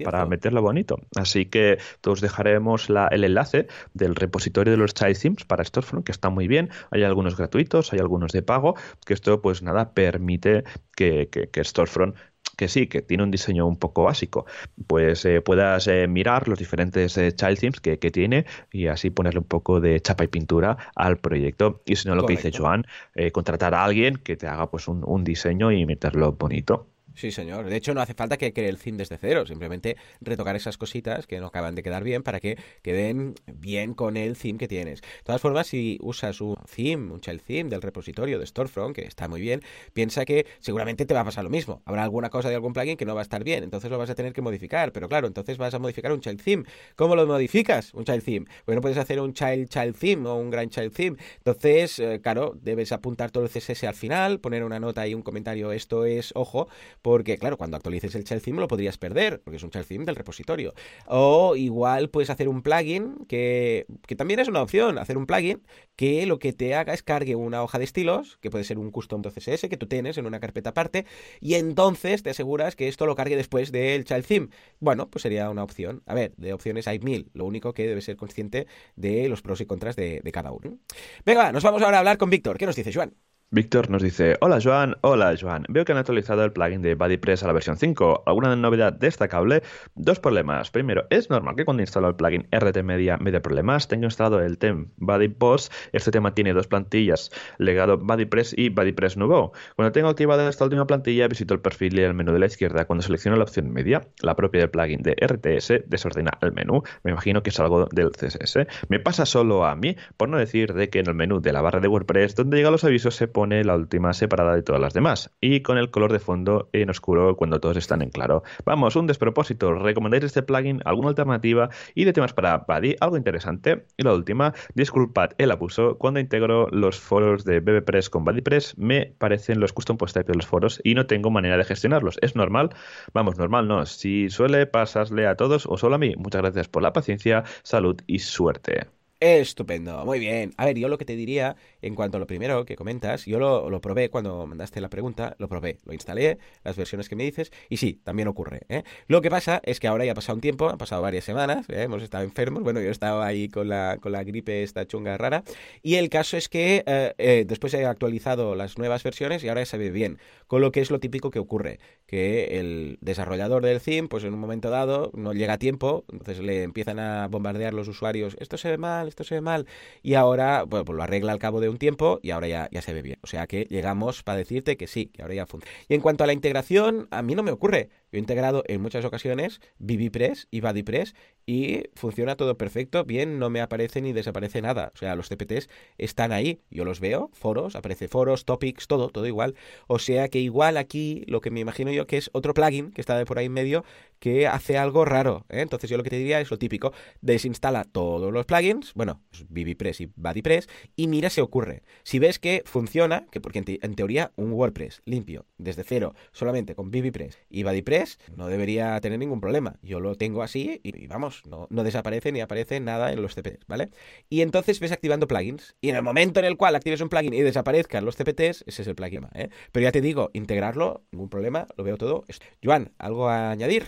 para meterlo bonito. Así que todos dejaremos el enlace del repositorio de los child themes para Storefront, que está muy bien. Hay algunos gratuitos, hay algunos de pago, que esto pues nada permite que, que, que Storefront que sí, que tiene un diseño un poco básico, pues eh, puedas eh, mirar los diferentes eh, child themes que, tiene y así ponerle un poco de chapa y pintura al proyecto. Y si no, lo que dice Joan, contratar a alguien que te haga pues un, un diseño y meterlo bonito. Sí, señor. De hecho, no hace falta que cree el theme desde cero. Simplemente retocar esas cositas que no acaban de quedar bien para que queden bien con el theme que tienes. De todas formas, si usas un theme, un child theme del repositorio de Storefront, que está muy bien, piensa que seguramente te va a pasar lo mismo. Habrá alguna cosa de algún plugin que no va a estar bien. Entonces lo vas a tener que modificar. Pero claro, entonces vas a modificar un child theme. ¿Cómo lo modificas? Un child theme. Bueno, puedes hacer un child child theme o un grand child theme. Entonces, eh, claro, debes apuntar todo el CSS al final, poner una nota y un comentario. Esto es, ojo, porque claro, cuando actualices el child theme lo podrías perder, porque es un child theme del repositorio. O igual puedes hacer un plugin, que, que también es una opción, hacer un plugin que lo que te haga es cargue una hoja de estilos, que puede ser un custom CSS que tú tienes en una carpeta aparte, y entonces te aseguras que esto lo cargue después del child theme. Bueno, pues sería una opción. A ver, de opciones hay mil, lo único que debes ser consciente de los pros y contras de, de cada uno. Venga, nos vamos ahora a hablar con Víctor. ¿Qué nos dice, Juan? Víctor nos dice, hola Joan, hola Joan, veo que han actualizado el plugin de BuddyPress a la versión 5. ¿Alguna novedad destacable? Dos problemas. Primero, es normal que cuando instalo el plugin RT Media me dé problemas. Tengo instalado el tema BuddyPost. Este tema tiene dos plantillas, legado BuddyPress y BuddyPress Nuevo. Cuando tengo activada esta última plantilla, visito el perfil y el menú de la izquierda. Cuando selecciono la opción media, la propia del plugin de RTS desordena el menú. Me imagino que es algo del CSS. Me pasa solo a mí, por no decir de que en el menú de la barra de WordPress, donde llegan los avisos, se pone la última separada de todas las demás y con el color de fondo en oscuro cuando todos están en claro. Vamos, un despropósito. ¿Recomendáis este plugin? ¿Alguna alternativa? Y de temas para Buddy, algo interesante. Y la última, disculpad el abuso. Cuando integro los foros de BBPress con BuddyPress, me parecen los custom post type de los foros y no tengo manera de gestionarlos. ¿Es normal? Vamos, normal no. Si suele pasarle a todos o solo a mí. Muchas gracias por la paciencia, salud y suerte. Estupendo, muy bien. A ver, yo lo que te diría en cuanto a lo primero que comentas, yo lo, lo, probé cuando mandaste la pregunta, lo probé, lo instalé, las versiones que me dices, y sí, también ocurre. ¿eh? Lo que pasa es que ahora ya ha pasado un tiempo, han pasado varias semanas, ¿eh? hemos estado enfermos, bueno, yo estaba ahí con la, con la gripe esta chunga rara, y el caso es que eh, después he actualizado las nuevas versiones y ahora ya se ve bien, con lo que es lo típico que ocurre, que el desarrollador del theme, pues en un momento dado no llega a tiempo, entonces le empiezan a bombardear los usuarios, esto se ve mal, esto se ve mal, y ahora, bueno, pues lo arregla al cabo de un tiempo y ahora ya, ya se ve bien. O sea que llegamos para decirte que sí, que ahora ya funciona. Y en cuanto a la integración, a mí no me ocurre. Yo he integrado en muchas ocasiones BBPress y BuddyPress y funciona todo perfecto, bien, no me aparece ni desaparece nada. O sea, los CPTs están ahí, yo los veo, foros, aparece foros, topics, todo, todo igual. O sea que igual aquí lo que me imagino yo que es otro plugin que está de por ahí en medio que hace algo raro. ¿eh? Entonces yo lo que te diría es lo típico, desinstala todos los plugins, bueno, BBPress pues y BuddyPress y mira si ocurre. Si ves que funciona, que porque en, teoría un WordPress limpio, desde cero, solamente con BBPress y BuddyPress, no debería tener ningún problema. Yo lo tengo así y, vamos, no, no, desaparece ni aparece nada en los CPTs, ¿vale? Y entonces ves activando plugins y en el momento en el cual actives un plugin y desaparezcan los CPTs, ese es el plugin, ¿eh? Pero ya te digo, integrarlo, ningún problema, lo veo todo. Joan, ¿algo a añadir?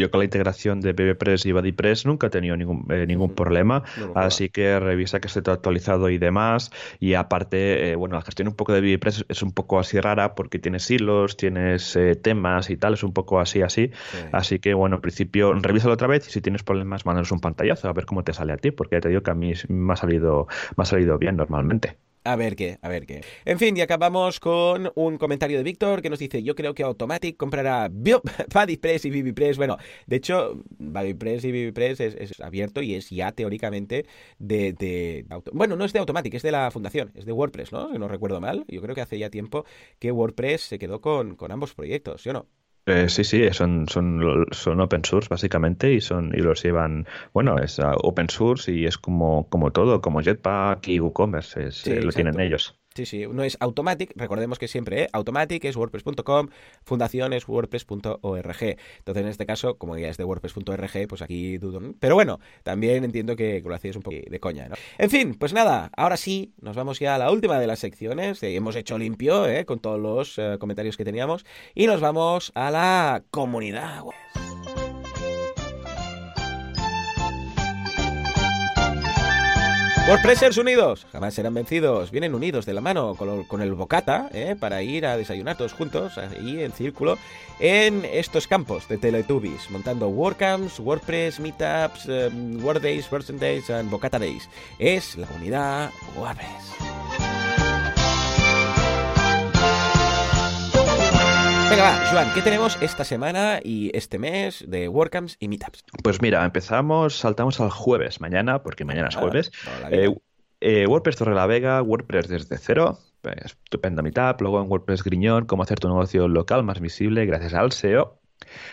Yo con la integración de BBPress y BuddyPress nunca he tenido ningún, eh, ningún problema, así que revisa que esté todo actualizado y demás. Y aparte, eh, bueno, la gestión un poco de BBPress es un poco así rara porque tienes hilos, tienes eh, temas y tal, es un poco así, así. Así que, bueno, en principio, revísalo otra vez y si tienes problemas, mándanos un pantallazo a ver cómo te sale a ti, porque ya te digo que a mí me ha salido, me ha salido bien normalmente. A ver qué, a ver qué. En fin, y acabamos con un comentario de Víctor que nos dice, yo creo que Automatic comprará BuddyPress y BBPress. Bueno, de hecho, BuddyPress y BBPress es, es abierto y es ya teóricamente de. Bueno, no es de Automatic, es de la fundación, es de WordPress, ¿no? Si no recuerdo mal. Yo creo que hace ya tiempo que WordPress se quedó con, con ambos proyectos, ¿sí o no? Eh, sí, sí, son, son, son open source básicamente y son y los llevan, bueno, es uh, open source y es como, como todo, como Jetpack y WooCommerce, eh, lo tienen ellos. Sí, sí, uno es Automatic, recordemos que siempre, ¿eh? Automatic es WordPress.com, Fundación es WordPress.org. Entonces, en este caso, como ya es de WordPress.org, pues aquí dudo. Pero bueno, también entiendo que lo hacéis un poco de coña, ¿no? En fin, pues nada, ahora sí, nos vamos ya a la última de las secciones. hemos hecho limpio, ¿eh? Con todos los eh, comentarios que teníamos. Y nos vamos a la comunidad. WordPressers unidos, jamás serán vencidos. Vienen unidos de la mano con, el bocata ¿eh? para ir a desayunar todos juntos, ahí en círculo, en estos campos de Teletubbies, montando WordCamps, WordPress, Meetups, um, WordDays, Version Days y Bocata Days. Es la unidad WordPress. Venga, va, Joan, ¿qué tenemos esta semana y este mes de WordCamps y Meetups? Pues mira, empezamos, saltamos al jueves, mañana, porque mañana es ah, jueves. Eh, eh, WordPress Torre la Vega, WordPress desde cero, pues, estupendo Meetup, luego en WordPress Griñón, cómo hacer tu negocio local más visible gracias al SEO.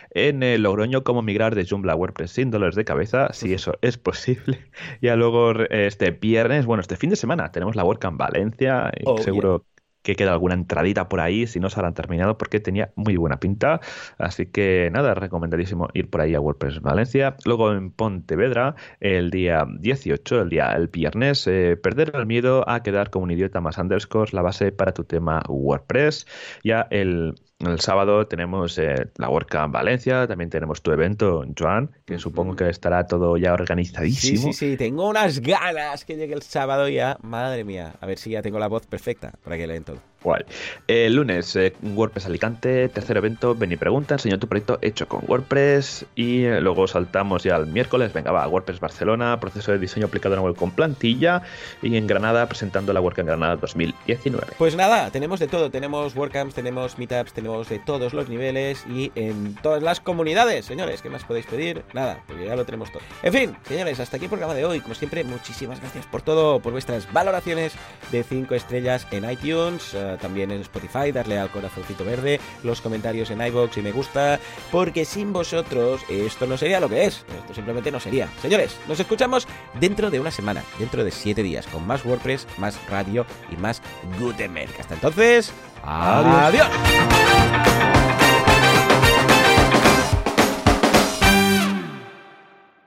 En el Logroño, cómo migrar de Joomla a WordPress sin dolores de cabeza, si eso es posible. Ya luego este viernes, bueno, este fin de semana tenemos la WordCamp Valencia, oh, seguro que queda alguna entradita por ahí, si no se habrán terminado, porque tenía muy buena pinta. Así que nada, recomendadísimo ir por ahí a WordPress Valencia. Luego en Pontevedra, el día 18, el día el viernes, eh, perder el miedo a quedar como un idiota más underscore, la base para tu tema WordPress. Ya el el sábado tenemos eh, la WordCamp Valencia, también tenemos tu evento, Joan, que supongo que estará todo ya organizadísimo. Sí, sí, sí, tengo unas ganas que llegue el sábado ya. Madre mía, a ver si ya tengo la voz perfecta para aquel evento. Guay. El lunes, eh, WordPress Alicante, tercer evento, ven y pregunta, enseño tu proyecto hecho con WordPress y eh, luego saltamos ya al miércoles, venga va, WordPress Barcelona, proceso de diseño aplicado en web con plantilla y en Granada presentando la WordCamp Granada 2019. Pues nada, tenemos de todo, tenemos WordCamps, tenemos Meetups, tenemos de todos los niveles y en todas las comunidades, señores, ¿qué más podéis pedir? Nada, porque ya lo tenemos todo. En fin, señores, hasta aquí el programa de hoy, como siempre, muchísimas gracias por todo, por vuestras valoraciones de 5 estrellas en iTunes. También en Spotify, darle al corazoncito verde, los comentarios en iBox y me gusta, porque sin vosotros esto no sería lo que es, esto simplemente no sería. Señores, nos escuchamos dentro de una semana, dentro de 7 días, con más WordPress, más radio y más Gutenberg. Hasta entonces, adiós.